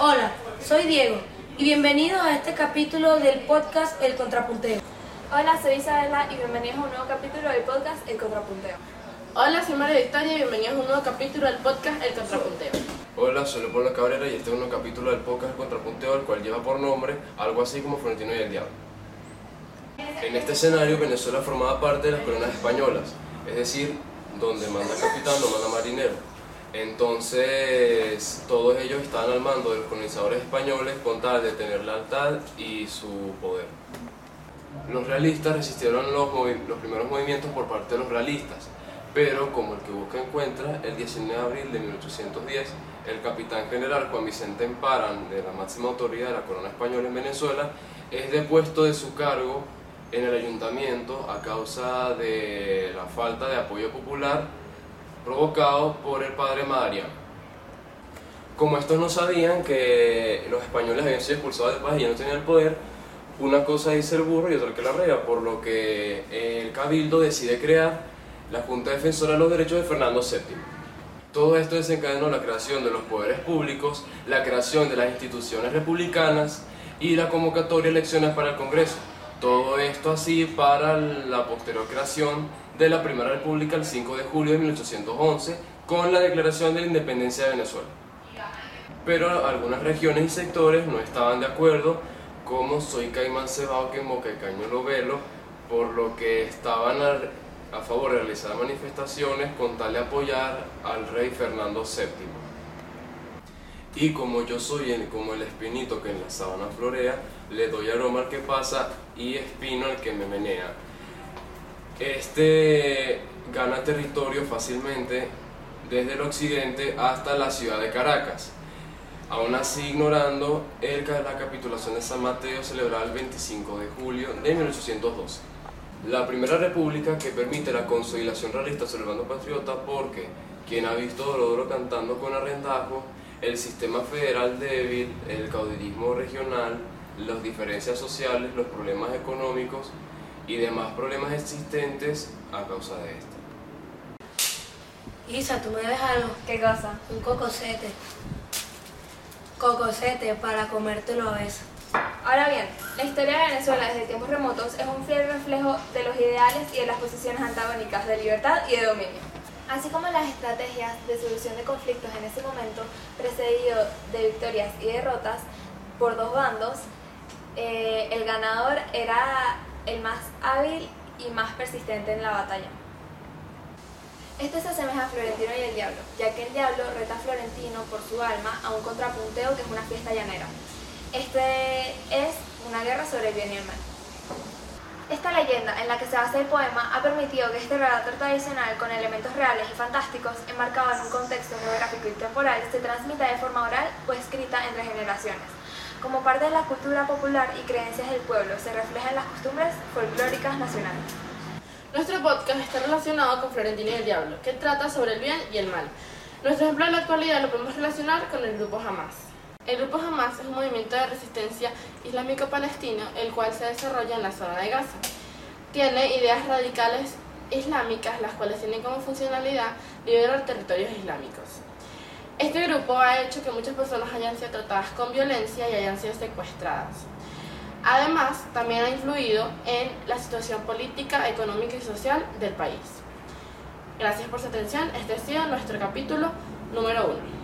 Hola, soy Diego y bienvenidos a este capítulo del podcast El Contrapunteo. Hola, soy Isabela y bienvenidos a un nuevo capítulo del podcast El Contrapunteo. Hola, soy María Victoria y bienvenidos a un nuevo capítulo del podcast El Contrapunteo. Hola, soy Leopoldo Cabrera y este es un nuevo capítulo del podcast El Contrapunteo, el cual lleva por nombre algo así como Florentino y el Diablo. En este escenario, Venezuela formaba parte de las colonias españolas, es decir, donde manda capitán no manda marinero. Entonces, todos ellos estaban al mando de los colonizadores españoles con tal de tener lealtad y su poder. Los realistas resistieron los, los primeros movimientos por parte de los realistas, pero como el que busca encuentra, el 19 de abril de 1810, el capitán general Juan Vicente Emparan, de la máxima autoridad de la corona española en Venezuela, es depuesto de su cargo en el ayuntamiento a causa de la falta de apoyo popular provocado por el padre Madariaga. Como estos no sabían que los españoles habían sido expulsados del país y ya no tenían el poder, una cosa dice el burro y otra que la rega, por lo que el cabildo decide crear la Junta Defensora de los Derechos de Fernando VII. Todo esto desencadenó la creación de los poderes públicos, la creación de las instituciones republicanas y la convocatoria de elecciones para el Congreso. Todo esto así para la posterior creación de la Primera República el 5 de julio de 1811 con la declaración de la independencia de Venezuela. Pero algunas regiones y sectores no estaban de acuerdo, como Soy Caimán Cebado que Moca y Caño lo Velo, por lo que estaban a, favor de realizar manifestaciones con tal de apoyar al rey Fernando VII. Y como yo soy el, como el espinito que en la sabana florea, le doy aroma al que pasa y espino al que me menea. Este gana territorio fácilmente desde el occidente hasta la ciudad de Caracas, aún así ignorando el, la capitulación de San Mateo celebrada el 25 de julio de 1812. La primera república que permite la consolidación realista sobre el bando patriota porque quien ha visto Dolodoro cantando con arrendajo el sistema federal débil, el caudillismo regional, las diferencias sociales, los problemas económicos y demás problemas existentes a causa de esto. Isa, tú me debes algo. ¿Qué cosa? Un cocosete. Cocosete para comértelo a veces. Ahora bien, la historia de Venezuela desde tiempos remotos es un fiel reflejo de los ideales y de las posiciones antagónicas de libertad y de dominio así como las estrategias de solución de conflictos en ese momento, precedido de victorias y derrotas por dos bandos, eh, el ganador era el más hábil y más persistente en la batalla. Este se asemeja a Florentino y el Diablo, ya que el Diablo reta a Florentino por su alma a un contrapunteo que es una fiesta llanera. Este es una guerra sobre el bien y el mal. Esta leyenda, en la que se basa el poema, ha permitido que este relato tradicional, con elementos reales y fantásticos, enmarcado en un contexto geográfico y temporal, se transmita de forma oral o escrita entre generaciones. Como parte de la cultura popular y creencias del pueblo, se reflejan las costumbres folclóricas nacionales. Nuestro podcast está relacionado con Florentino y el Diablo, que trata sobre el bien y el mal. Nuestro ejemplo en la actualidad lo podemos relacionar con el grupo Hamas. El grupo Hamas es un movimiento de resistencia islámico-palestino, el cual se desarrolla en la zona de Gaza. Tiene ideas radicales islámicas, las cuales tienen como funcionalidad liberar territorios islámicos. Este grupo ha hecho que muchas personas hayan sido tratadas con violencia y hayan sido secuestradas. Además, también ha influido en la situación política, económica y social del país. Gracias por su atención. Este ha sido nuestro capítulo número uno.